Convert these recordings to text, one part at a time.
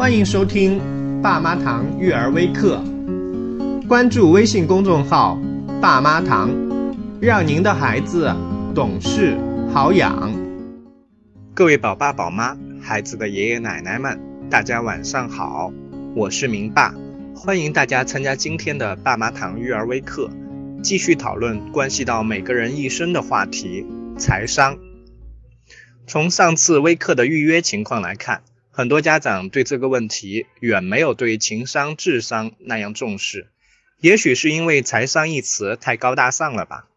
欢迎收听爸妈堂育儿微课，关注微信公众号“爸妈堂”，让您的孩子懂事好养。各位宝爸宝妈、孩子的爷爷奶奶们，大家晚上好，我是明爸，欢迎大家参加今天的爸妈堂育儿微课，继续讨论关系到每个人一生的话题——财商。从上次微课的预约情况来看。很多家长对这个问题远没有对情商、智商那样重视，也许是因为“财商”一词太高大上了吧。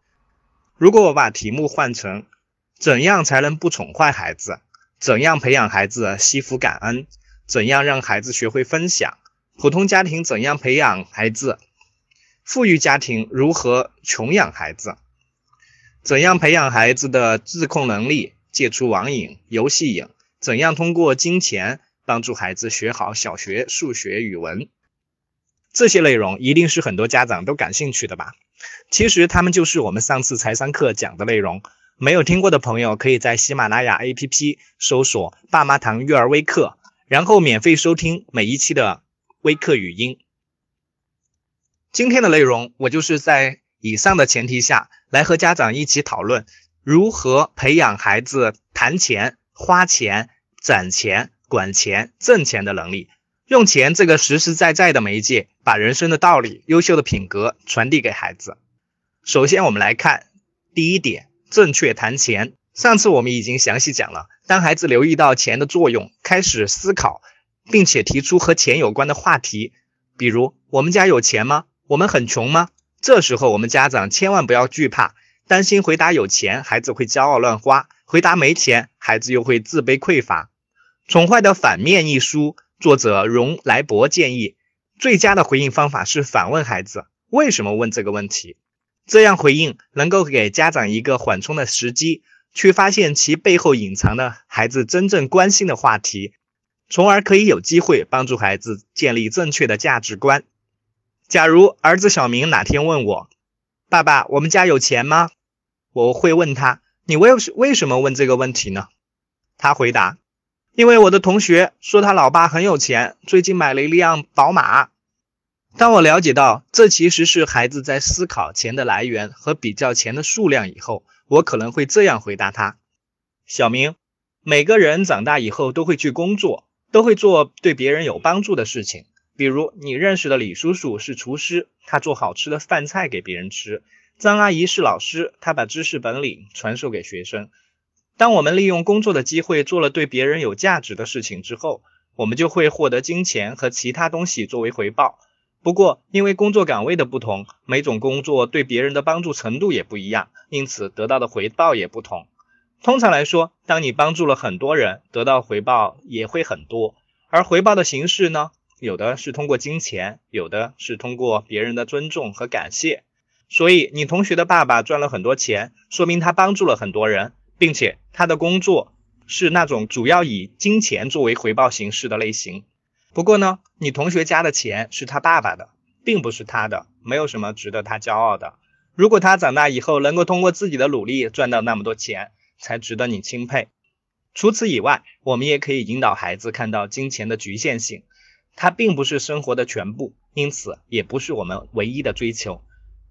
如果我把题目换成“怎样才能不宠坏孩子？怎样培养孩子惜福感恩？怎样让孩子学会分享？普通家庭怎样培养孩子？富裕家庭如何穷养孩子？怎样培养孩子的自控能力，戒除网瘾、游戏瘾？”怎样通过金钱帮助孩子学好小学数学、语文？这些内容一定是很多家长都感兴趣的吧？其实他们就是我们上次财商课讲的内容。没有听过的朋友，可以在喜马拉雅 APP 搜索“爸妈堂育儿微课”，然后免费收听每一期的微课语音。今天的内容，我就是在以上的前提下来和家长一起讨论如何培养孩子谈钱、花钱。攒钱、管钱、挣钱的能力，用钱这个实实在在的媒介，把人生的道理、优秀的品格传递给孩子。首先，我们来看第一点：正确谈钱。上次我们已经详细讲了，当孩子留意到钱的作用，开始思考，并且提出和钱有关的话题，比如“我们家有钱吗？我们很穷吗？”这时候，我们家长千万不要惧怕，担心回答有钱，孩子会骄傲乱花；回答没钱，孩子又会自卑匮乏。《宠坏的反面》一书，作者荣莱博建议，最佳的回应方法是反问孩子：“为什么问这个问题？”这样回应能够给家长一个缓冲的时机，去发现其背后隐藏的孩子真正关心的话题，从而可以有机会帮助孩子建立正确的价值观。假如儿子小明哪天问我：“爸爸，我们家有钱吗？”我会问他：“你为为什么问这个问题呢？”他回答。因为我的同学说他老爸很有钱，最近买了一辆宝马。当我了解到这其实是孩子在思考钱的来源和比较钱的数量以后，我可能会这样回答他：小明，每个人长大以后都会去工作，都会做对别人有帮助的事情。比如你认识的李叔叔是厨师，他做好吃的饭菜给别人吃；张阿姨是老师，她把知识本领传授给学生。当我们利用工作的机会做了对别人有价值的事情之后，我们就会获得金钱和其他东西作为回报。不过，因为工作岗位的不同，每种工作对别人的帮助程度也不一样，因此得到的回报也不同。通常来说，当你帮助了很多人，得到回报也会很多。而回报的形式呢，有的是通过金钱，有的是通过别人的尊重和感谢。所以，你同学的爸爸赚了很多钱，说明他帮助了很多人。并且他的工作是那种主要以金钱作为回报形式的类型。不过呢，你同学家的钱是他爸爸的，并不是他的，没有什么值得他骄傲的。如果他长大以后能够通过自己的努力赚到那么多钱，才值得你钦佩。除此以外，我们也可以引导孩子看到金钱的局限性，它并不是生活的全部，因此也不是我们唯一的追求。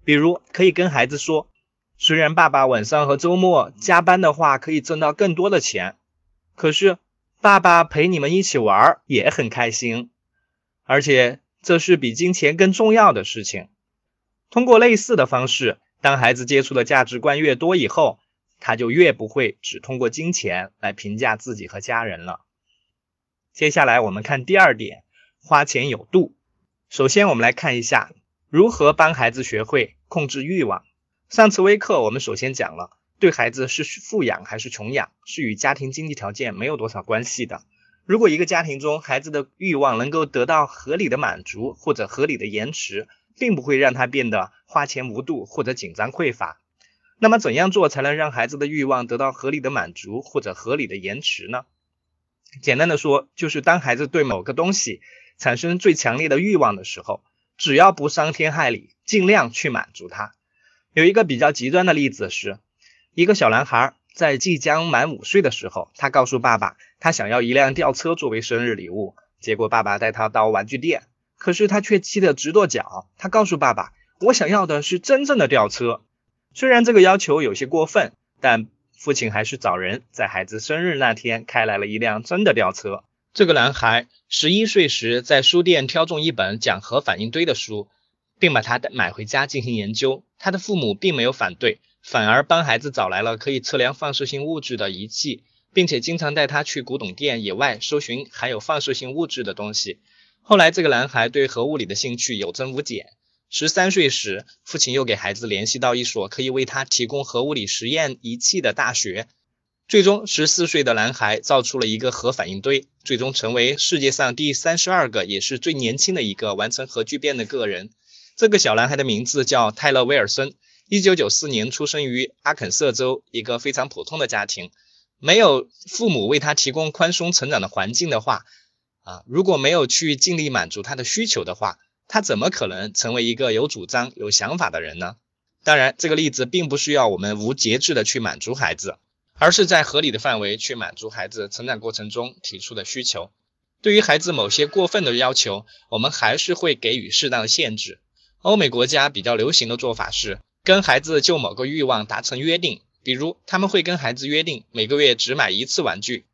比如，可以跟孩子说。虽然爸爸晚上和周末加班的话可以挣到更多的钱，可是爸爸陪你们一起玩也很开心，而且这是比金钱更重要的事情。通过类似的方式，当孩子接触的价值观越多以后，他就越不会只通过金钱来评价自己和家人了。接下来我们看第二点，花钱有度。首先，我们来看一下如何帮孩子学会控制欲望。上次微课我们首先讲了，对孩子是富养还是穷养，是与家庭经济条件没有多少关系的。如果一个家庭中孩子的欲望能够得到合理的满足或者合理的延迟，并不会让他变得花钱无度或者紧张匮乏。那么怎样做才能让孩子的欲望得到合理的满足或者合理的延迟呢？简单的说，就是当孩子对某个东西产生最强烈的欲望的时候，只要不伤天害理，尽量去满足他。有一个比较极端的例子是，一个小男孩在即将满五岁的时候，他告诉爸爸，他想要一辆吊车作为生日礼物。结果爸爸带他到玩具店，可是他却气得直跺脚。他告诉爸爸：“我想要的是真正的吊车。”虽然这个要求有些过分，但父亲还是找人在孩子生日那天开来了一辆真的吊车。这个男孩十一岁时在书店挑中一本讲核反应堆的书，并把它买回家进行研究。他的父母并没有反对，反而帮孩子找来了可以测量放射性物质的仪器。并且经常带他去古董店野外搜寻含有放射性物质的东西。后来，这个男孩对核物理的兴趣有增无减。十三岁时，父亲又给孩子联系到一所可以为他提供核物理实验仪器的大学。最终，十四岁的男孩造出了一个核反应堆，最终成为世界上第三十二个，也是最年轻的一个完成核聚变的个人。这个小男孩的名字叫泰勒·威尔森，一九九四年出生于阿肯色州一个非常普通的家庭。没有父母为他提供宽松成长的环境的话，啊，如果没有去尽力满足他的需求的话，他怎么可能成为一个有主张、有想法的人呢？当然，这个例子并不需要我们无节制的去满足孩子，而是在合理的范围去满足孩子成长过程中提出的需求。对于孩子某些过分的要求，我们还是会给予适当的限制。欧美国家比较流行的做法是跟孩子就某个欲望达成约定。比如，他们会跟孩子约定每个月只买一次玩具，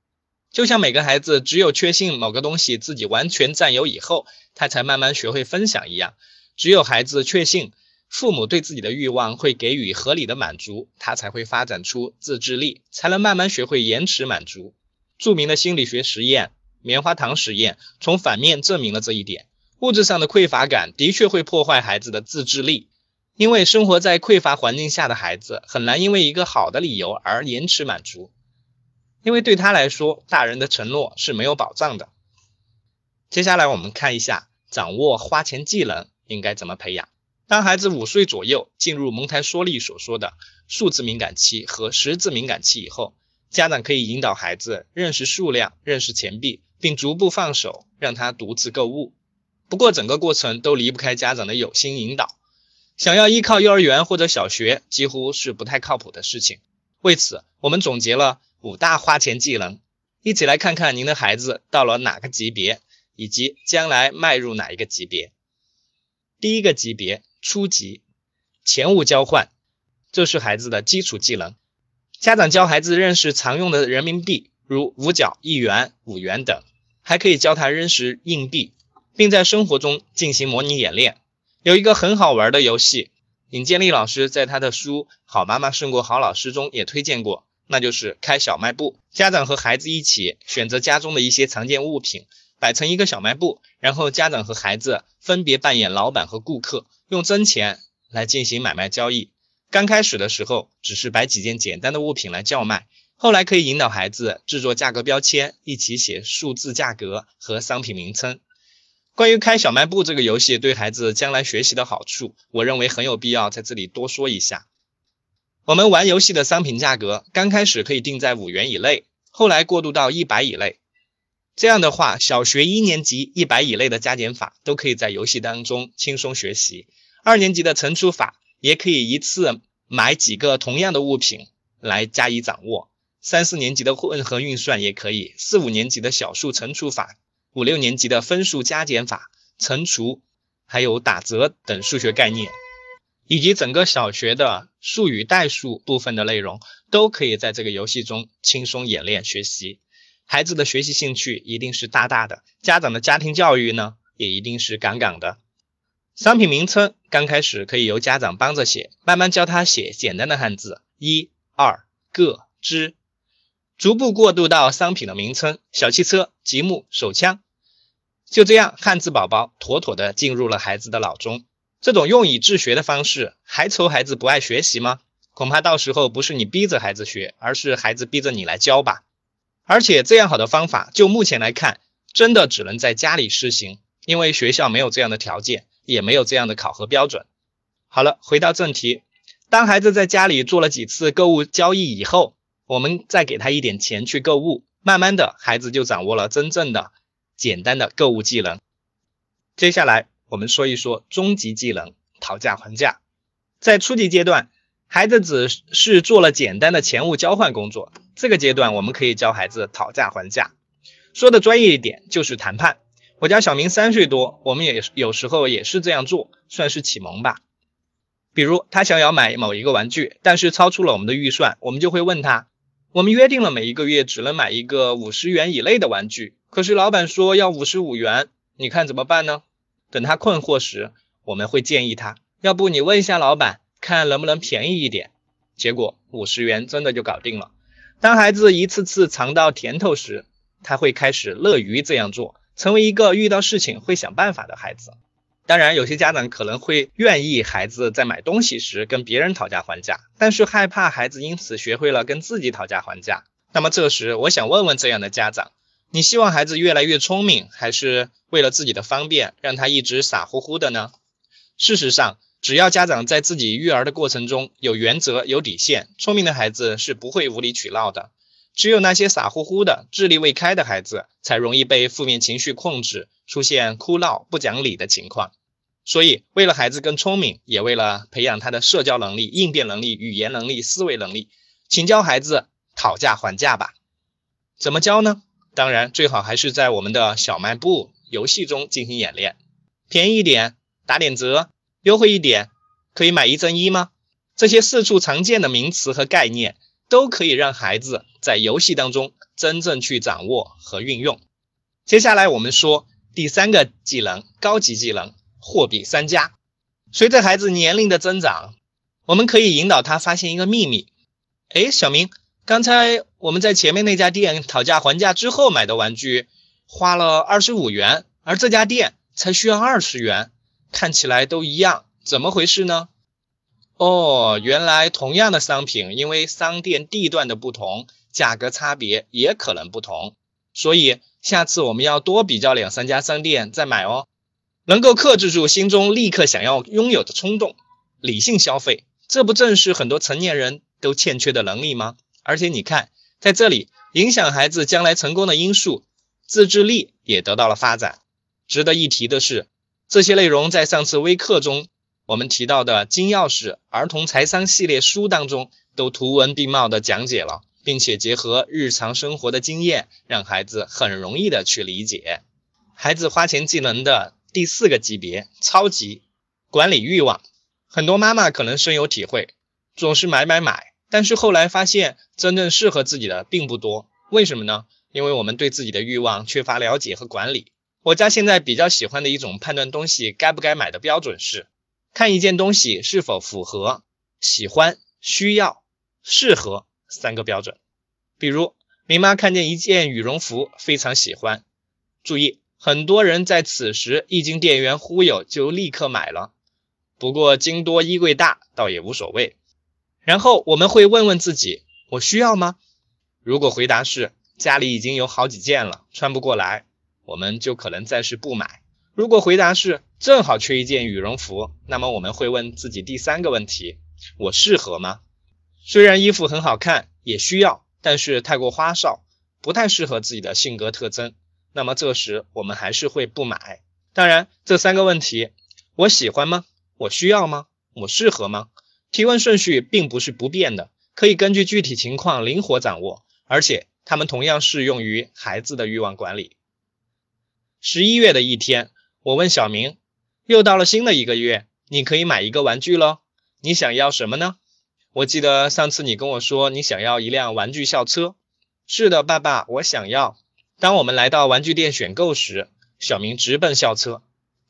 就像每个孩子只有确信某个东西自己完全占有以后，他才慢慢学会分享一样。只有孩子确信父母对自己的欲望会给予合理的满足，他才会发展出自制力，才能慢慢学会延迟满足。著名的心理学实验——棉花糖实验，从反面证明了这一点。物质上的匮乏感的确会破坏孩子的自制力。因为生活在匮乏环境下的孩子很难因为一个好的理由而延迟满足，因为对他来说，大人的承诺是没有保障的。接下来我们看一下，掌握花钱技能应该怎么培养。当孩子五岁左右进入蒙台梭利所说的数字敏感期和识字敏感期以后，家长可以引导孩子认识数量、认识钱币，并逐步放手让他独自购物。不过，整个过程都离不开家长的有心引导。想要依靠幼儿园或者小学，几乎是不太靠谱的事情。为此，我们总结了五大花钱技能，一起来看看您的孩子到了哪个级别，以及将来迈入哪一个级别。第一个级别，初级，钱物交换，这是孩子的基础技能。家长教孩子认识常用的人民币，如五角、一元、五元等，还可以教他认识硬币，并在生活中进行模拟演练。有一个很好玩的游戏，尹建莉老师在他的书《好妈妈胜过好老师》中也推荐过，那就是开小卖部。家长和孩子一起选择家中的一些常见物品，摆成一个小卖部，然后家长和孩子分别扮演老板和顾客，用真钱来进行买卖交易。刚开始的时候，只是摆几件简单的物品来叫卖，后来可以引导孩子制作价格标签，一起写数字价格和商品名称。关于开小卖部这个游戏对孩子将来学习的好处，我认为很有必要在这里多说一下。我们玩游戏的商品价格刚开始可以定在五元以内，后来过渡到一百以内。这样的话，小学一年级一百以内的加减法都可以在游戏当中轻松学习。二年级的乘除法也可以一次买几个同样的物品来加以掌握。三四年级的混合运算也可以，四五年级的小数乘除法。五六年级的分数加减法、乘除，还有打折等数学概念，以及整个小学的数与代数部分的内容，都可以在这个游戏中轻松演练学习。孩子的学习兴趣一定是大大的，家长的家庭教育呢，也一定是杠杠的。商品名称刚开始可以由家长帮着写，慢慢教他写简单的汉字，一、二、个、之。逐步过渡到商品的名称，小汽车、积木、手枪，就这样，汉字宝宝妥妥的进入了孩子的脑中。这种用以治学的方式，还愁孩子不爱学习吗？恐怕到时候不是你逼着孩子学，而是孩子逼着你来教吧。而且这样好的方法，就目前来看，真的只能在家里实行，因为学校没有这样的条件，也没有这样的考核标准。好了，回到正题，当孩子在家里做了几次购物交易以后。我们再给他一点钱去购物，慢慢的孩子就掌握了真正的简单的购物技能。接下来我们说一说终极技能讨价还价。在初级阶段，孩子只是做了简单的钱物交换工作，这个阶段我们可以教孩子讨价还价。说的专业一点，就是谈判。我家小明三岁多，我们也有时候也是这样做，算是启蒙吧。比如他想要买某一个玩具，但是超出了我们的预算，我们就会问他：我们约定了每一个月只能买一个五十元以内的玩具，可是老板说要五十五元，你看怎么办呢？等他困惑时，我们会建议他：要不你问一下老板，看能不能便宜一点。结果五十元真的就搞定了。当孩子一次次尝到甜头时，他会开始乐于这样做。成为一个遇到事情会想办法的孩子。当然，有些家长可能会愿意孩子在买东西时跟别人讨价还价，但是害怕孩子因此学会了跟自己讨价还价。那么这时，我想问问这样的家长：你希望孩子越来越聪明，还是为了自己的方便让他一直傻乎乎的呢？事实上，只要家长在自己育儿的过程中有原则、有底线，聪明的孩子是不会无理取闹的。只有那些傻乎乎的、智力未开的孩子，才容易被负面情绪控制，出现哭闹、不讲理的情况。所以，为了孩子更聪明，也为了培养他的社交能力、应变能力、语言能力、思维能力，请教孩子讨价还价吧。怎么教呢？当然，最好还是在我们的小卖部游戏中进行演练。便宜一点，打点折；优惠一点，可以买一赠一吗？这些四处常见的名词和概念。都可以让孩子在游戏当中真正去掌握和运用。接下来我们说第三个技能，高级技能——货比三家。随着孩子年龄的增长，我们可以引导他发现一个秘密。哎，小明，刚才我们在前面那家店讨价还价之后买的玩具，花了二十五元，而这家店才需要二十元，看起来都一样，怎么回事呢？哦，原来同样的商品，因为商店地段的不同，价格差别也可能不同。所以下次我们要多比较两三家商店再买哦。能够克制住心中立刻想要拥有的冲动，理性消费，这不正是很多成年人都欠缺的能力吗？而且你看，在这里影响孩子将来成功的因素，自制力也得到了发展。值得一提的是，这些内容在上次微课中。我们提到的金钥匙儿童财商系列书当中，都图文并茂的讲解了，并且结合日常生活的经验，让孩子很容易的去理解。孩子花钱技能的第四个级别，超级管理欲望。很多妈妈可能深有体会，总是买买买，但是后来发现真正适合自己的并不多。为什么呢？因为我们对自己的欲望缺乏了解和管理。我家现在比较喜欢的一种判断东西该不该买的标准是。看一件东西是否符合喜欢、需要、适合三个标准。比如，明妈看见一件羽绒服，非常喜欢。注意，很多人在此时一经店员忽悠，就立刻买了。不过，金多衣柜大，倒也无所谓。然后我们会问问自己：我需要吗？如果回答是家里已经有好几件了，穿不过来，我们就可能暂时不买。如果回答是正好缺一件羽绒服，那么我们会问自己第三个问题：我适合吗？虽然衣服很好看，也需要，但是太过花哨，不太适合自己的性格特征。那么这时我们还是会不买。当然，这三个问题：我喜欢吗？我需要吗？我适合吗？提问顺序并不是不变的，可以根据具体情况灵活掌握，而且它们同样适用于孩子的欲望管理。十一月的一天。我问小明，又到了新的一个月，你可以买一个玩具喽。你想要什么呢？我记得上次你跟我说你想要一辆玩具校车。是的，爸爸，我想要。当我们来到玩具店选购时，小明直奔校车，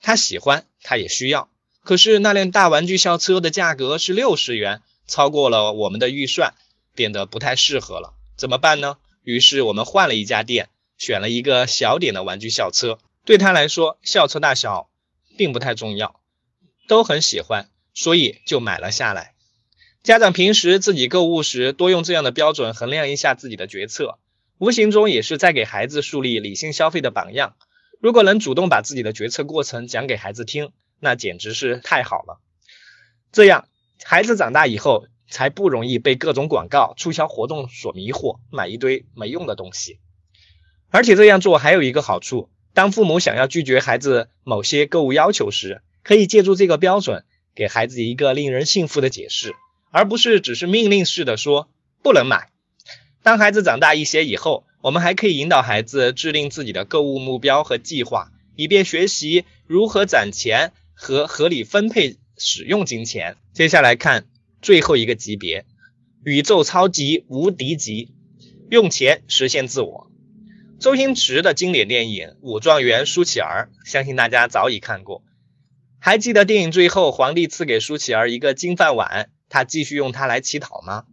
他喜欢，他也需要。可是那辆大玩具校车的价格是六十元，超过了我们的预算，变得不太适合了。怎么办呢？于是我们换了一家店，选了一个小点的玩具校车。对他来说，校车大小并不太重要，都很喜欢，所以就买了下来。家长平时自己购物时，多用这样的标准衡量一下自己的决策，无形中也是在给孩子树立理性消费的榜样。如果能主动把自己的决策过程讲给孩子听，那简直是太好了。这样，孩子长大以后才不容易被各种广告、促销活动所迷惑，买一堆没用的东西。而且这样做还有一个好处。当父母想要拒绝孩子某些购物要求时，可以借助这个标准，给孩子一个令人信服的解释，而不是只是命令式的说不能买。当孩子长大一些以后，我们还可以引导孩子制定自己的购物目标和计划，以便学习如何攒钱和合理分配使用金钱。接下来看最后一个级别，宇宙超级无敌级，用钱实现自我。周星驰的经典电影《武状元苏乞儿》，相信大家早已看过。还记得电影最后皇帝赐给舒乞儿一个金饭碗，他继续用它来乞讨吗？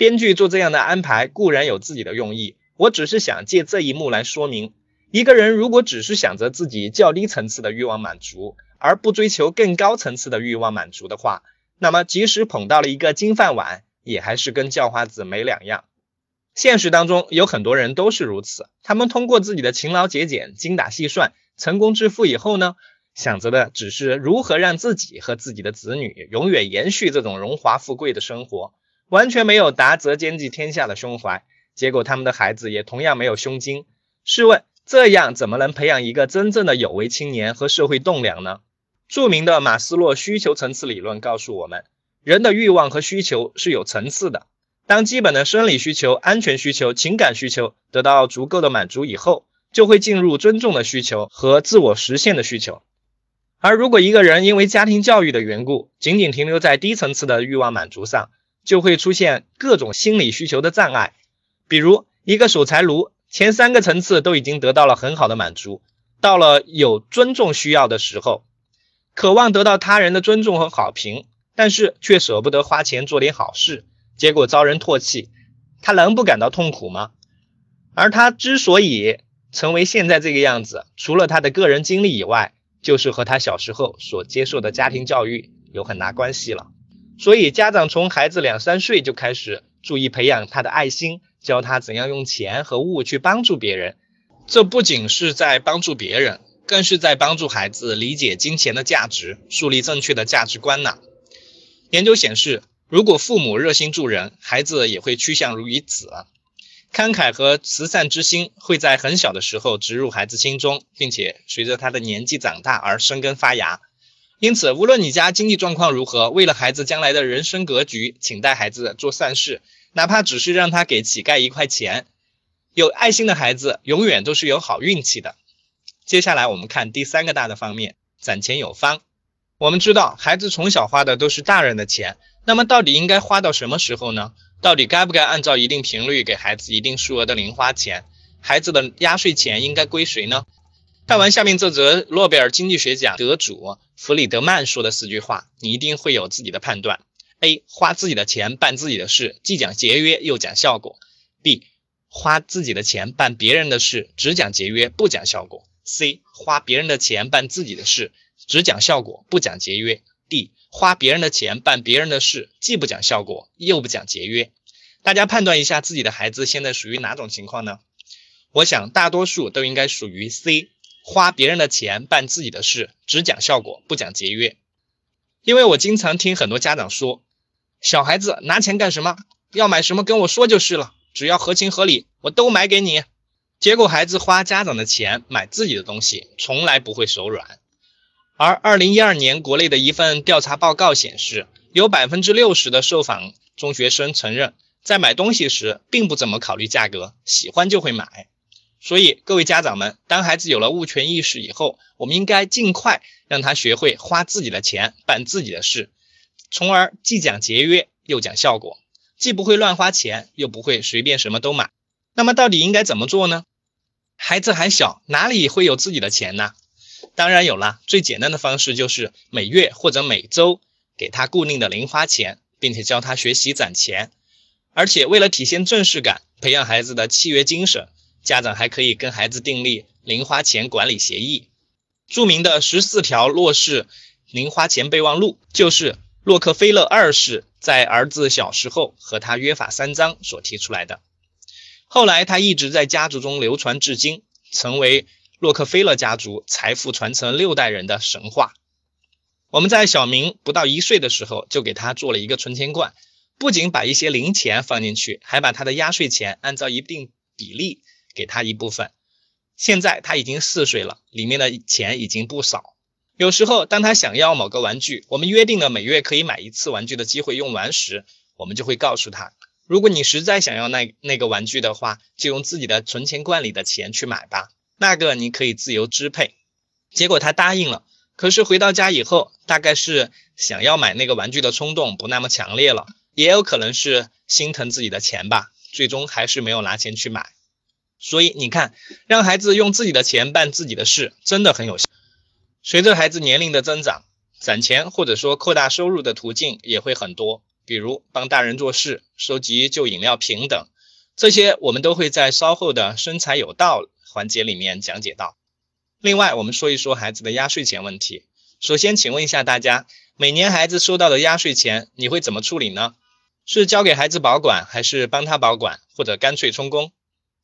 编剧做这样的安排固然有自己的用意，我只是想借这一幕来说明，一个人如果只是想着自己较低层次的欲望满足，而不追求更高层次的欲望满足的话，那么即使捧到了一个金饭碗，也还是跟叫花子没两样。现实当中有很多人都是如此，他们通过自己的勤劳节俭、精打细算，成功致富以后呢，想着的只是如何让自己和自己的子女永远延续这种荣华富贵的生活。完全没有达则兼济天下的胸怀，结果他们的孩子也同样没有胸襟。试问，这样怎么能培养一个真正的有为青年和社会栋梁呢？著名的马斯洛需求层次理论告诉我们，人的欲望和需求是有层次的。当基本的生理需求、安全需求、情感需求得到足够的满足以后，就会进入尊重的需求和自我实现的需求。而如果一个人因为家庭教育的缘故，仅仅停留在低层次的欲望满足上，就会出现各种心理需求的障碍，比如一个守财奴，前三个层次都已经得到了很好的满足，到了有尊重需要的时候，渴望得到他人的尊重和好评，但是却舍不得花钱做点好事，结果遭人唾弃，他能不感到痛苦吗？而他之所以成为现在这个样子，除了他的个人经历以外，就是和他小时候所接受的家庭教育有很大关系了。所以，家长从孩子两三岁就开始注意培养他的爱心，教他怎样用钱和物去帮助别人。这不仅是在帮助别人，更是在帮助孩子理解金钱的价值，树立正确的价值观呢。研究显示，如果父母热心助人，孩子也会趋向于此。慷慨和慈善之心会在很小的时候植入孩子心中，并且随着他的年纪长大而生根发芽。因此，无论你家经济状况如何，为了孩子将来的人生格局，请带孩子做善事，哪怕只是让他给乞丐一块钱。有爱心的孩子永远都是有好运气的。接下来我们看第三个大的方面，攒钱有方。我们知道，孩子从小花的都是大人的钱，那么到底应该花到什么时候呢？到底该不该按照一定频率给孩子一定数额的零花钱？孩子的压岁钱应该归谁呢？看完下面这则诺贝尔经济学奖得主弗里德曼说的四句话，你一定会有自己的判断。A. 花自己的钱办自己的事，既讲节约又讲效果。B. 花自己的钱办别人的事，只讲节约不讲效果。C. 花别人的钱办自己的事，只讲效果不讲节约。D. 花别人的钱办别人的事，既不讲效果又不讲节约。大家判断一下自己的孩子现在属于哪种情况呢？我想大多数都应该属于 C。花别人的钱办自己的事，只讲效果不讲节约。因为我经常听很多家长说，小孩子拿钱干什么？要买什么跟我说就是了，只要合情合理，我都买给你。结果孩子花家长的钱买自己的东西，从来不会手软。而二零一二年国内的一份调查报告显示，有百分之六十的受访中学生承认，在买东西时并不怎么考虑价格，喜欢就会买。所以，各位家长们，当孩子有了物权意识以后，我们应该尽快让他学会花自己的钱办自己的事，从而既讲节约又讲效果，既不会乱花钱，又不会随便什么都买。那么，到底应该怎么做呢？孩子还小，哪里会有自己的钱呢？当然有了，最简单的方式就是每月或者每周给他固定的零花钱，并且教他学习攒钱。而且，为了体现正式感，培养孩子的契约精神。家长还可以跟孩子订立零花钱管理协议。著名的十四条洛氏零花钱备忘录，就是洛克菲勒二世在儿子小时候和他约法三章所提出来的。后来他一直在家族中流传至今，成为洛克菲勒家族财富传承六代人的神话。我们在小明不到一岁的时候就给他做了一个存钱罐，不仅把一些零钱放进去，还把他的压岁钱按照一定比例。给他一部分，现在他已经四岁了，里面的钱已经不少。有时候，当他想要某个玩具，我们约定了每月可以买一次玩具的机会用完时，我们就会告诉他：如果你实在想要那那个玩具的话，就用自己的存钱罐里的钱去买吧，那个你可以自由支配。结果他答应了，可是回到家以后，大概是想要买那个玩具的冲动不那么强烈了，也有可能是心疼自己的钱吧，最终还是没有拿钱去买。所以你看，让孩子用自己的钱办自己的事，真的很有效。随着孩子年龄的增长，攒钱或者说扩大收入的途径也会很多，比如帮大人做事、收集旧饮料瓶等，这些我们都会在稍后的生财有道环节里面讲解到。另外，我们说一说孩子的压岁钱问题。首先，请问一下大家，每年孩子收到的压岁钱，你会怎么处理呢？是交给孩子保管，还是帮他保管，或者干脆充公？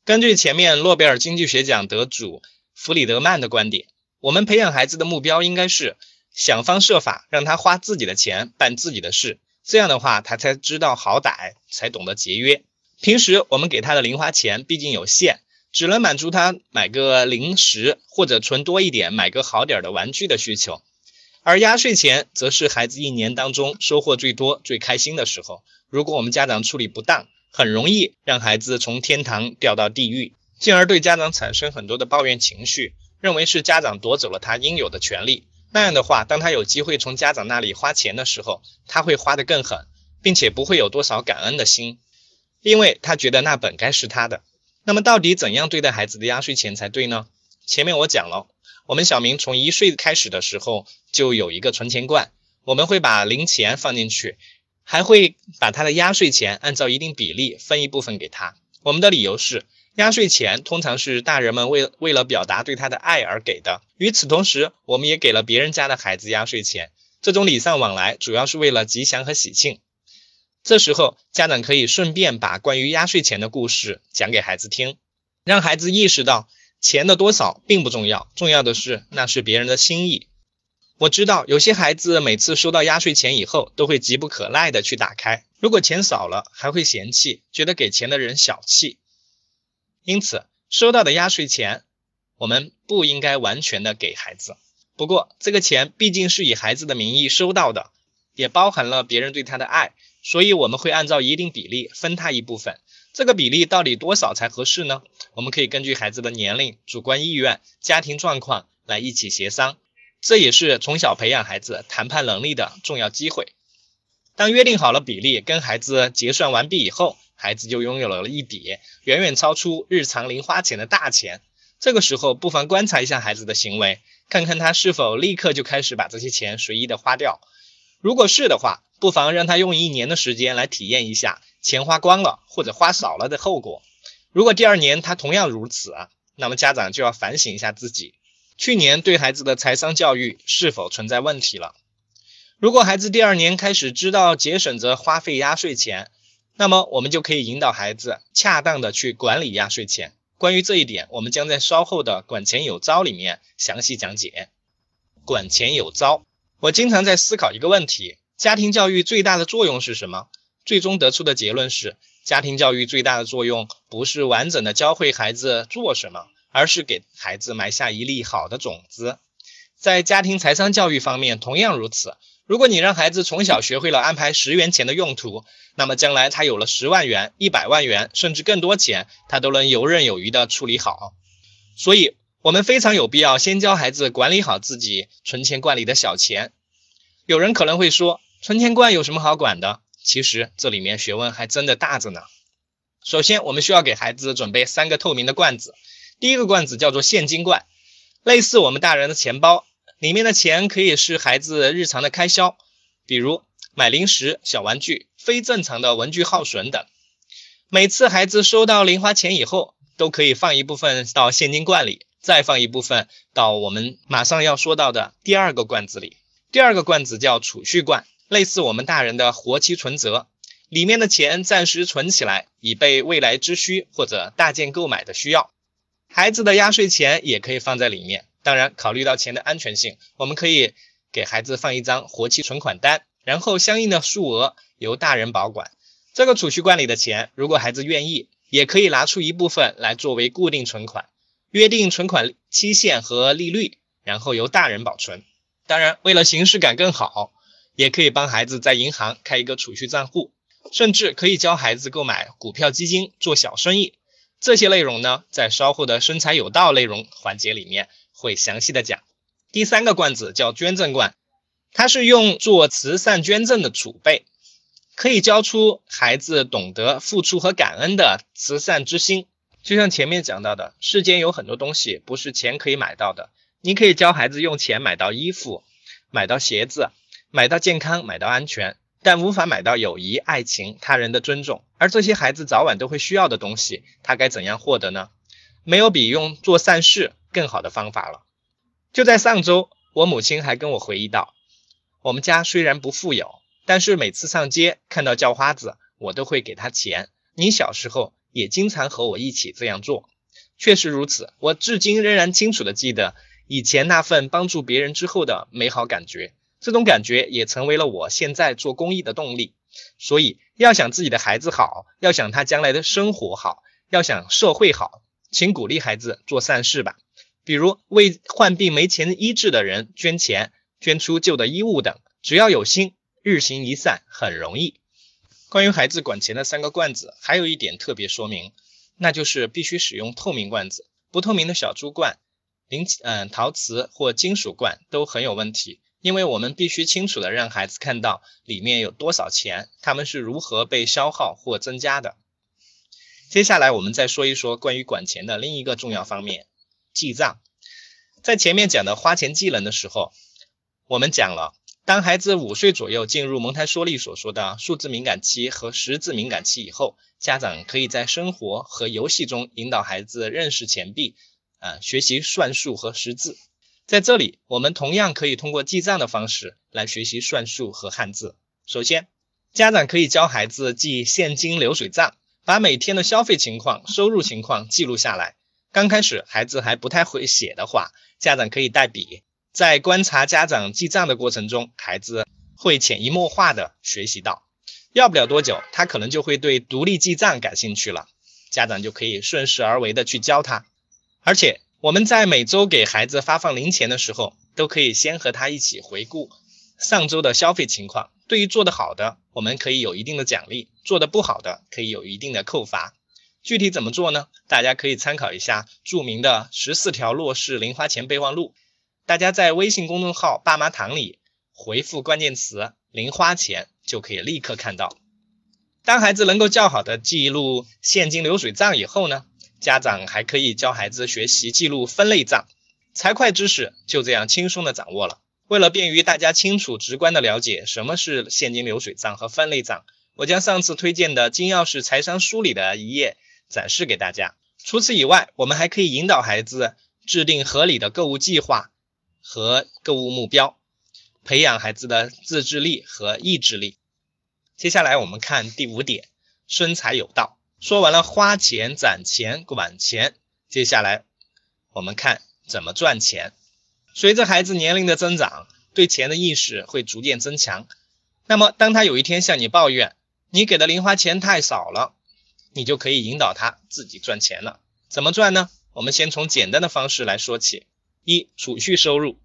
根据前面诺贝尔经济学奖得主弗里德曼的观点，我们培养孩子的目标应该是想方设法让他花自己的钱办自己的事，这样的话他才知道好歹，才懂得节约。平时我们给他的零花钱毕竟有限。只能满足他买个零食或者存多一点买个好点的玩具的需求，而压岁钱则是孩子一年当中收获最多、最开心的时候。如果我们家长处理不当，很容易让孩子从天堂掉到地狱，进而对家长产生很多的抱怨情绪，认为是家长夺走了他应有的权利。那样的话，当他有机会从家长那里花钱的时候，他会花得更狠，并且不会有多少感恩的心，因为他觉得那本该是他的。那么到底怎样对待孩子的压岁钱才对呢？前面我讲了，我们小明从一岁开始的时候就有一个存钱罐，我们会把零钱放进去，还会把他的压岁钱按照一定比例分一部分给他。我们的理由是，压岁钱通常是大人们为为了表达对他的爱而给的，与此同时，我们也给了别人家的孩子压岁钱，这种礼尚往来主要是为了吉祥和喜庆。这时候，家长可以顺便把关于压岁钱的故事讲给孩子听，让孩子意识到钱的多少并不重要，重要的是那是别人的心意。我知道有些孩子每次收到压岁钱以后，都会急不可耐的去打开，如果钱少了，还会嫌弃，觉得给钱的人小气。因此，收到的压岁钱，我们不应该完全的给孩子。不过，这个钱毕竟是以孩子的名义收到的，也包含了别人对他的爱。所以我们会按照一定比例分他一部分，这个比例到底多少才合适呢？我们可以根据孩子的年龄、主观意愿、家庭状况来一起协商，这也是从小培养孩子谈判能力的重要机会。当约定好了比例，跟孩子结算完毕以后，孩子就拥有了一笔远远超出日常零花钱的大钱。这个时候，不妨观察一下孩子的行为，看看他是否立刻就开始把这些钱随意的花掉。如果是的话，不妨让他用一年的时间来体验一下钱花光了或者花少了的后果。如果第二年他同样如此啊，那么家长就要反省一下自己，去年对孩子的财商教育是否存在问题了。如果孩子第二年开始知道节省着花费压岁钱，那么我们就可以引导孩子恰当的去管理压岁钱。关于这一点，我们将在稍后的管钱有招里面详细讲解。管钱有招，我经常在思考一个问题。家庭教育最大的作用是什么？最终得出的结论是，家庭教育最大的作用不是完整的教会孩子做什么，而是给孩子埋下一粒好的种子。在家庭财商教育方面同样如此。如果你让孩子从小学会了安排十元钱的用途，那么将来他有了十万元、一百万元，甚至更多钱，他都能游刃有余地处理好。所以，我们非常有必要先教孩子管理好自己存钱罐里的小钱。有人可能会说，存钱罐有什么好管的？其实这里面学问还真的大着呢。首先，我们需要给孩子准备三个透明的罐子。第一个罐子叫做现金罐，类似我们大人的钱包，里面的钱可以是孩子日常的开销，比如买零食、小玩具、非正常的文具耗损等。每次孩子收到零花钱以后，都可以放一部分到现金罐里，再放一部分到我们马上要说到的第二个罐子里。第二个罐子叫储蓄罐，类似我们大人的活期存折，里面的钱暂时存起来，以备未来之需或者大件购买的需要。孩子的压岁钱也可以放在里面。当然，考虑到钱的安全性，我们可以给孩子放一张活期存款单，然后相应的数额由大人保管。这个储蓄罐里的钱，如果孩子愿意，也可以拿出一部分来作为固定存款，约定存款期限和利率，然后由大人保存。当然，为了形式感更好，也可以帮孩子在银行开一个储蓄账户，甚至可以教孩子购买股票基金做小生意。这些内容呢，在稍后的生财有道内容环节里面会详细的讲。第三个罐子叫捐赠罐，它是用做慈善捐赠的储备，可以教出孩子懂得付出和感恩的慈善之心。就像前面讲到的，世间有很多东西不是钱可以买到的。你可以教孩子用钱买到衣服、买到鞋子、买到健康、买到安全，但无法买到友谊、爱情、他人的尊重。而这些孩子早晚都会需要的东西，他该怎样获得呢？没有比用做善事更好的方法了。就在上周，我母亲还跟我回忆到，我们家虽然不富有，但是每次上街看到叫花子，我都会给他钱。你小时候。也经常和我一起这样做，确实如此。我至今仍然清楚的记得以前那份帮助别人之后的美好感觉，这种感觉也成为了我现在做公益的动力。所以，要想自己的孩子好，要想他将来的生活好，要想社会好，请鼓励孩子做善事吧，比如为患病没钱医治的人捐钱、捐出旧的衣物等。只要有心，日行一善很容易。关于孩子管钱的三个罐子，还有一点特别说明，那就是必须使用透明罐子，不透明的小猪罐、零嗯陶瓷或金属罐都很有问题，因为我们必须清楚的让孩子看到里面有多少钱，他们是如何被消耗或增加的。接下来我们再说一说关于管钱的另一个重要方面——记账。在前面讲的花钱技能的时候，我们讲了。当孩子五岁左右进入蒙台梭利所说的数字敏感期和识字敏感期以后，家长可以在生活和游戏中引导孩子认识钱币，啊，学习算术和识字。在这里，我们同样可以通过记账的方式来学习算术和汉字。首先，家长可以教孩子记现金流水账，把每天的消费情况、收入情况记录下来。刚开始孩子还不太会写的话，家长可以带笔。在观察家长记账的过程中，孩子会潜移默化的学习到，要不了多久，他可能就会对独立记账感兴趣了。家长就可以顺势而为的去教他。而且我们在每周给孩子发放零钱的时候，都可以先和他一起回顾上周的消费情况。对于做得好的，我们可以有一定的奖励；做得不好的，可以有一定的扣罚。具体怎么做呢？大家可以参考一下著名的十四条落实零花钱备忘录。大家在微信公众号“爸妈堂”里回复关键词“零花钱”，就可以立刻看到。当孩子能够较好的记录现金流水账以后呢，家长还可以教孩子学习记录分类账，财会知识就这样轻松的掌握了。为了便于大家清楚直观的了解什么是现金流水账和分类账，我将上次推荐的金钥匙财商书里的一页展示给大家。除此以外，我们还可以引导孩子制定合理的购物计划。和购物目标，培养孩子的自制力和意志力。接下来我们看第五点，生财有道。说完了花钱、攒钱、管钱，接下来我们看怎么赚钱。随着孩子年龄的增长，对钱的意识会逐渐增强。那么，当他有一天向你抱怨你给的零花钱太少了，你就可以引导他自己赚钱了。怎么赚呢？我们先从简单的方式来说起。一、储蓄收入。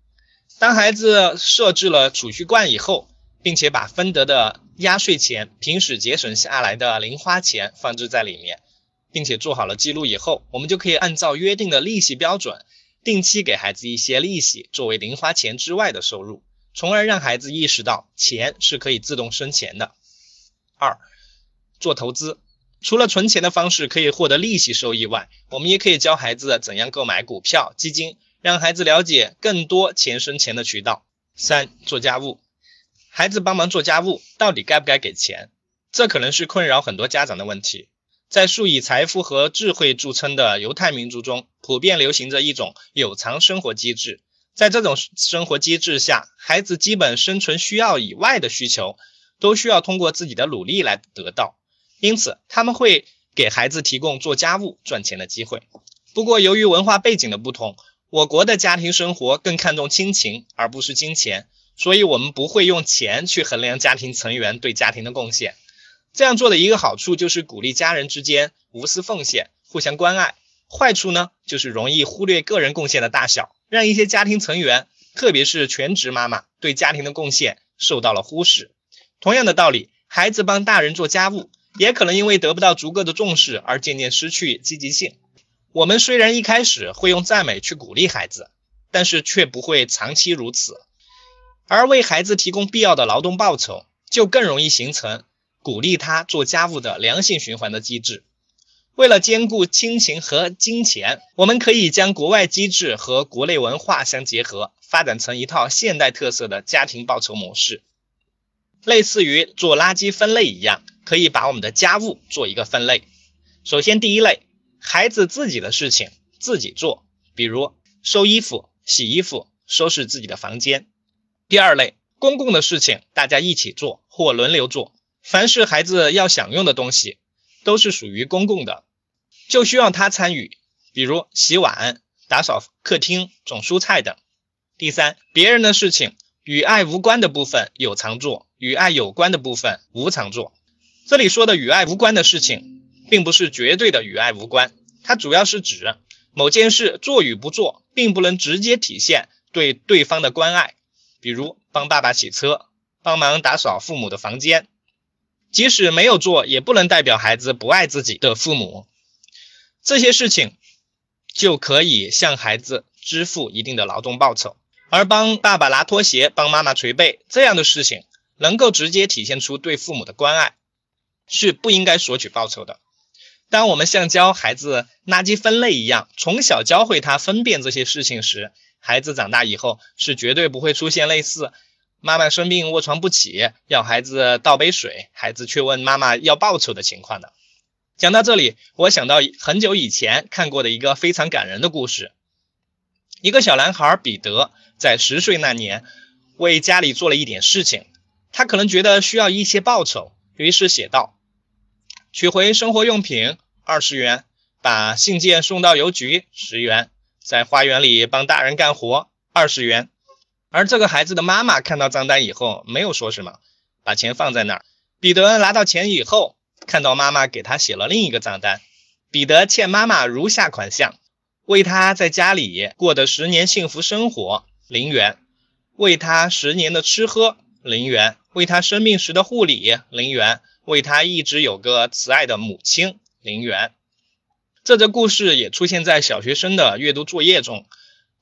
当孩子设置了储蓄罐以后，并且把分得的压岁钱、平时节省下来的零花钱放置在里面，并且做好了记录以后，我们就可以按照约定的利息标准，定期给孩子一些利息作为零花钱之外的收入，从而让孩子意识到钱是可以自动生钱的。二、做投资。除了存钱的方式可以获得利息收益外，我们也可以教孩子怎样购买股票、基金。让孩子了解更多钱生钱的渠道。三、做家务，孩子帮忙做家务，到底该不该给钱？这可能是困扰很多家长的问题。在数以财富和智慧著称的犹太民族中，普遍流行着一种有偿生活机制。在这种生活机制下，孩子基本生存需要以外的需求，都需要通过自己的努力来得到。因此，他们会给孩子提供做家务赚钱的机会。不过，由于文化背景的不同，我国的家庭生活更看重亲情而不是金钱，所以我们不会用钱去衡量家庭成员对家庭的贡献。这样做的一个好处就是鼓励家人之间无私奉献、互相关爱；坏处呢，就是容易忽略个人贡献的大小，让一些家庭成员，特别是全职妈妈对家庭的贡献受到了忽视。同样的道理，孩子帮大人做家务，也可能因为得不到足够的重视而渐渐失去积极性。我们虽然一开始会用赞美去鼓励孩子，但是却不会长期如此。而为孩子提供必要的劳动报酬，就更容易形成鼓励他做家务的良性循环的机制。为了兼顾亲情和金钱，我们可以将国外机制和国内文化相结合，发展成一套现代特色的家庭报酬模式，类似于做垃圾分类一样，可以把我们的家务做一个分类。首先，第一类，孩子自己的事情自己做，比如收衣服、洗衣服、收拾自己的房间。第二类，公共的事情大家一起做或轮流做，凡是孩子要享用的东西。都是属于公共的，就需要他参与，比如洗碗、打扫客厅、种蔬菜等。第三，别人的事情与爱无关的部分有常做，与爱有关的部分无常做。这里说的与爱无关的事情，并不是绝对的与爱无关，它主要是指某件事做与不做，并不能直接体现对对方的关爱，比如帮爸爸洗车，帮忙打扫父母的房间。即使没有做，也不能代表孩子不爱自己的父母。这些事情就可以向孩子支付一定的劳动报酬。而帮爸爸拿拖鞋、帮妈妈捶背这样的事情，能够直接体现出对父母的关爱，是不应该索取报酬的。当我们像教孩子垃圾分类一样，从小教会他分辨这些事情时，孩子长大以后是绝对不会出现类似。妈妈生病卧床不起，要孩子倒杯水，孩子却问妈妈要报酬的情况的。讲到这里，我想到很久以前看过的一个非常感人的故事。一个小男孩彼得在十岁那年为家里做了一点事情，他可能觉得需要一些报酬，于是写道：“取回生活用品二十元，把信件送到邮局十元，在花园里帮大人干活二十元。”而这个孩子的妈妈看到账单以后，没有说什么，把钱放在那儿。彼得拿到钱以后，看到妈妈给他写了另一个账单，彼得欠妈妈如下款项：为他在家里过的十年幸福生活零元，为他十年的吃喝零元，为他生病时的护理零元，为他一直有个慈爱的母亲零元。这则故事也出现在小学生的阅读作业中。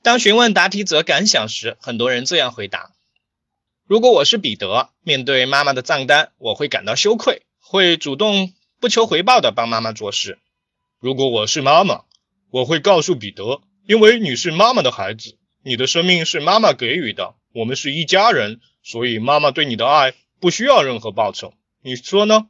当询问答题者感想时，很多人这样回答：“如果我是彼得，面对妈妈的账单，我会感到羞愧，会主动不求回报的帮妈妈做事。如果我是妈妈，我会告诉彼得，因为你是妈妈的孩子，你的生命是妈妈给予的，我们是一家人，所以妈妈对你的爱不需要任何报酬。你说呢？”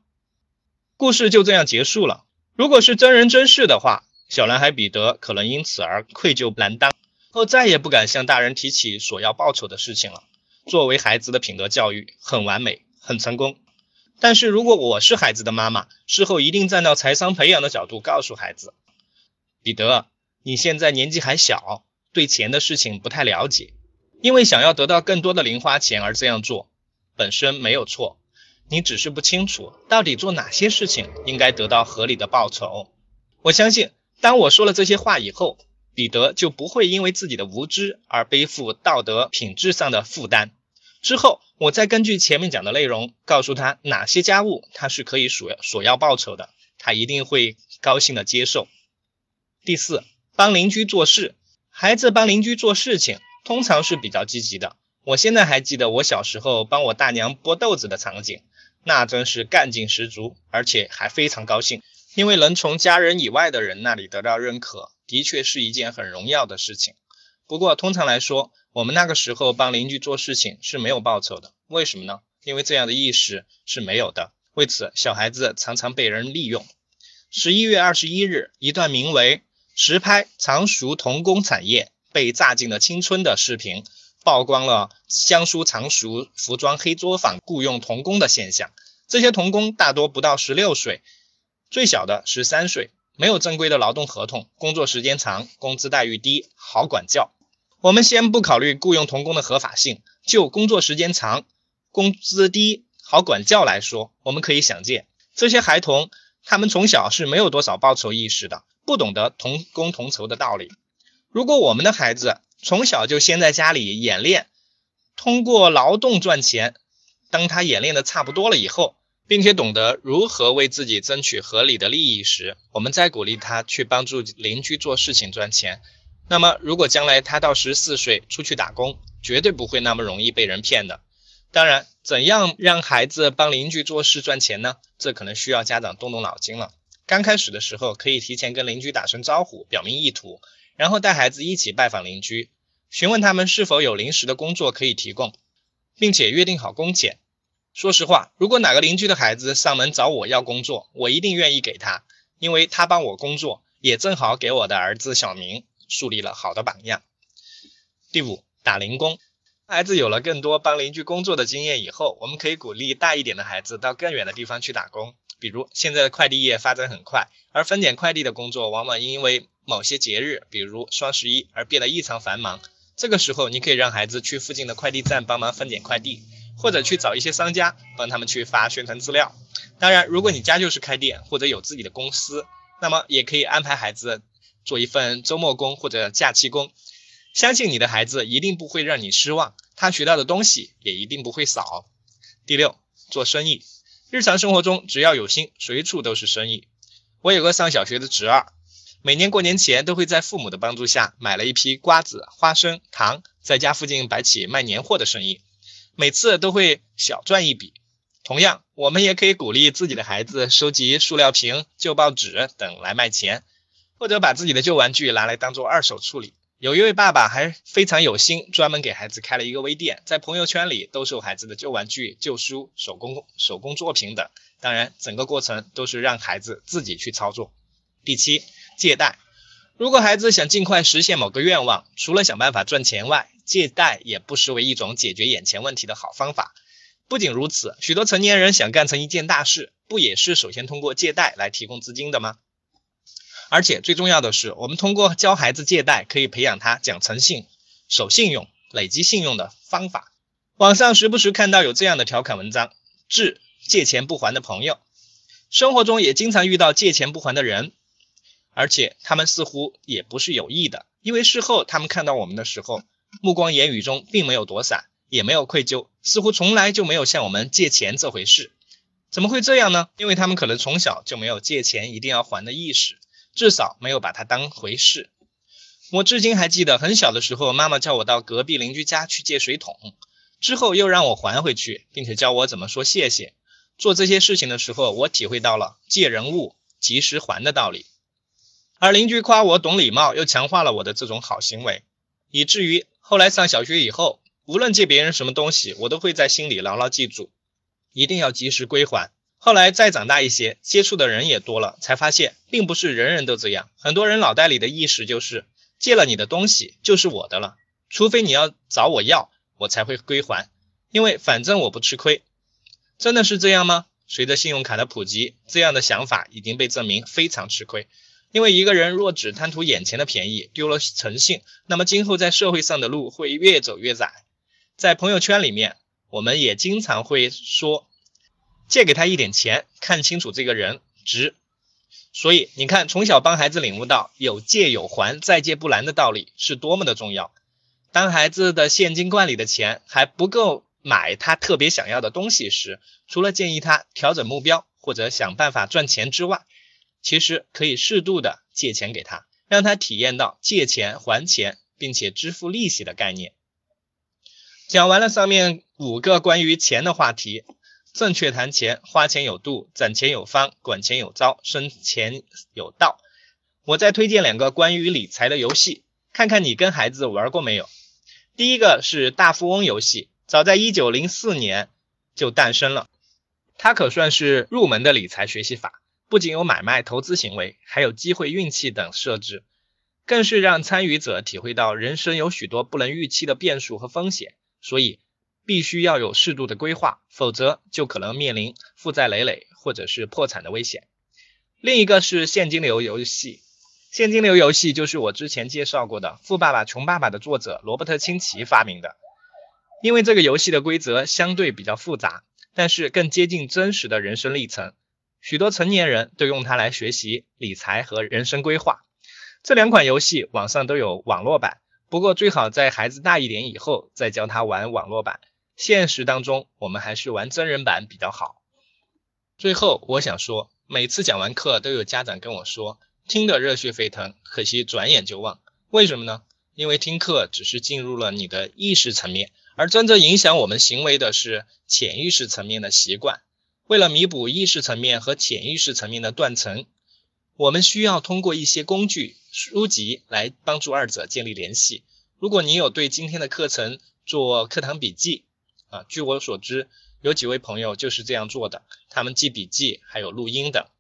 故事就这样结束了。如果是真人真事的话，小男孩彼得可能因此而愧疚难当。后再也不敢向大人提起索要报酬的事情了。作为孩子的品德教育很完美，很成功。但是如果我是孩子的妈妈，事后一定站到财商培养的角度，告诉孩子：彼得，你现在年纪还小，对钱的事情不太了解，因为想要得到更多的零花钱而这样做，本身没有错。你只是不清楚到底做哪些事情应该得到合理的报酬。我相信，当我说了这些话以后。彼得就不会因为自己的无知而背负道德品质上的负担。之后，我再根据前面讲的内容，告诉他哪些家务他是可以索索要报酬的，他一定会高兴的接受。第四，帮邻居做事。孩子帮邻居做事情，通常是比较积极的。我现在还记得我小时候帮我大娘剥豆子的场景，那真是干劲十足，而且还非常高兴，因为能从家人以外的人那里得到认可。的确是一件很荣耀的事情，不过通常来说，我们那个时候帮邻居做事情是没有报酬的。为什么呢？因为这样的意识是没有的。为此，小孩子常常被人利用。十一月二十一日，一段名为《实拍常熟童工产业被榨尽了青春》的视频，曝光了江苏常熟服装黑作坊雇佣童工的现象。这些童工大多不到十六岁，最小的十三岁。没有正规的劳动合同，工作时间长，工资待遇低，好管教。我们先不考虑雇佣童工的合法性，就工作时间长、工资低、好管教来说，我们可以想见，这些孩童他们从小是没有多少报酬意识的，不懂得同工同酬的道理。如果我们的孩子从小就先在家里演练，通过劳动赚钱，当他演练的差不多了以后，并且懂得如何为自己争取合理的利益时，我们再鼓励他去帮助邻居做事情赚钱，那么，如果将来他到十四岁出去打工，绝对不会那么容易被人骗的。当然，怎样让孩子帮邻居做事赚钱呢？这可能需要家长动动脑筋了。刚开始的时候，可以提前跟邻居打声招呼，表明意图，然后带孩子一起拜访邻居，询问他们是否有临时的工作可以提供，并且约定好工钱。说实话，如果哪个邻居的孩子上门找我要工作，我一定愿意给他，因为他帮我工作，也正好给我的儿子小明树立了好的榜样。第五，打零工。孩子有了更多帮邻居工作的经验以后，我们可以鼓励大一点的孩子到更远的地方去打工。比如现在的快递业发展很快，而分拣快递的工作往往因为某些节日，比如双十一而变得异常繁忙。这个时候，你可以让孩子去附近的快递站帮忙分拣快递，或者去找一些商家帮他们去发宣传资料。当然，如果你家就是开店或者有自己的公司，那么也可以安排孩子做一份周末工或者假期工。相信你的孩子一定不会让你失望，他学到的东西也一定不会少。第六，做生意，日常生活中只要有心，随处都是生意。我有个上小学的侄儿，每年过年前都会在父母的帮助下买了一批瓜子、花生、糖，在家附近摆起卖年货的生意，每次都会小赚一笔。同样，我们也可以鼓励自己的孩子收集塑料瓶、旧报纸等来卖钱，或者把自己的旧玩具拿来当做二手处理。有一位爸爸还非常有心，专门给孩子开了一个微店，在朋友圈里兜售孩子的旧玩具、旧书、手工手工作品等。当然，整个过程都是让孩子自己去操作。第七，借贷。如果孩子想尽快实现某个愿望，除了想办法赚钱外，借贷也不失为一种解决眼前问题的好方法。不仅如此，许多成年人想干成一件大事，不也是首先通过借贷来提供资金的吗？而且最重要的是，我们通过教孩子借贷，可以培养他讲诚信、守信用、累积信用的方法。网上时不时看到有这样的调侃文章：致借钱不还的朋友。生活中也经常遇到借钱不还的人，而且他们似乎也不是有意的，因为事后他们看到我们的时候，目光言语中并没有躲闪，也没有愧疚，似乎从来就没有向我们借钱这回事。怎么会这样呢？因为他们可能从小就没有借钱一定要还的意识。至少没有把它当回事。我至今还记得很小的时候，妈妈叫我到隔壁邻居家去借水桶，之后又让我还回去，并且教我怎么说谢谢。做这些事情的时候，我体会到了借人物及时还的道理。而邻居夸我懂礼貌，又强化了我的这种好行为，以至于后来上小学以后，无论借别人什么东西，我都会在心里牢牢记住，一定要及时归还。后来再长大一些，接触的人也多了，才发现并不是人人都这样。很多人脑袋里的意识就是借了你的东西就是我的了，除非你要找我要，我才会归还，因为反正我不吃亏。真的是这样吗？随着信用卡的普及，这样的想法已经被证明非常吃亏。因为一个人若只贪图眼前的便宜，丢了诚信，那么今后在社会上的路会越走越窄。在朋友圈里面，我们也经常会说。借给他一点钱，看清楚这个人值。所以你看，从小帮孩子领悟到有借有还，再借不难的道理是多么的重要。当孩子的现金罐里的钱还不够买他特别想要的东西时，除了建议他调整目标或者想办法赚钱之外，其实可以适度的借钱给他，让他体验到借钱还钱，并且支付利息的概念。讲完了上面五个关于钱的话题。正确谈钱，花钱有度，攒钱有方，管钱有招，生钱有道。我再推荐两个关于理财的游戏，看看你跟孩子玩过没有。第一个是大富翁游戏，早在一九零四年就诞生了，它可算是入门的理财学习法，不仅有买卖投资行为，还有机会运气等设置，更是让参与者体会到人生有许多不能预期的变数和风险，所以。必须要有适度的规划，否则就可能面临负债累累或者是破产的危险。另一个是现金流游戏，现金流游戏就是我之前介绍过的《富爸爸穷爸爸》的作者罗伯特清崎发明的。因为这个游戏的规则相对比较复杂，但是更接近真实的人生历程，许多成年人都用它来学习理财和人生规划。这两款游戏网上都有网络版，不过最好在孩子大一点以后再教他玩网络版。现实当中，我们还是玩真人版比较好。最后，我想说，每次讲完课，都有家长跟我说，听得热血沸腾，可惜转眼就忘。为什么呢？因为听课只是进入了你的意识层面，而真正影响我们行为的是潜意识层面的习惯。为了弥补意识层面和潜意识层面的断层，我们需要通过一些工具、书籍来帮助二者建立联系。如果你有对今天的课程做课堂笔记，啊，据我所知，有几位朋友就是这样做的，他们记笔记还有录音的。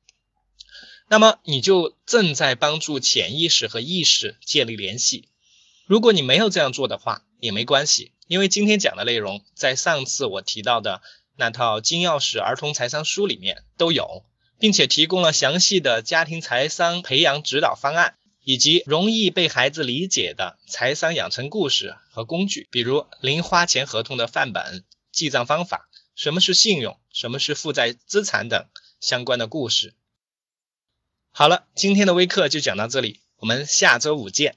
那么你就正在帮助潜意识和意识建立联系。如果你没有这样做的话，也没关系，因为今天讲的内容在上次我提到的。那套金钥匙儿童财商书里面都有，并且提供了详细的家庭财商培养指导方案，以及容易被孩子理解的财商养成故事和工具，比如零花钱合同的范本、记账方法、什么是信用、什么是负债资产等相关的故事。好了，今天的微课就讲到这里，我们下周五见。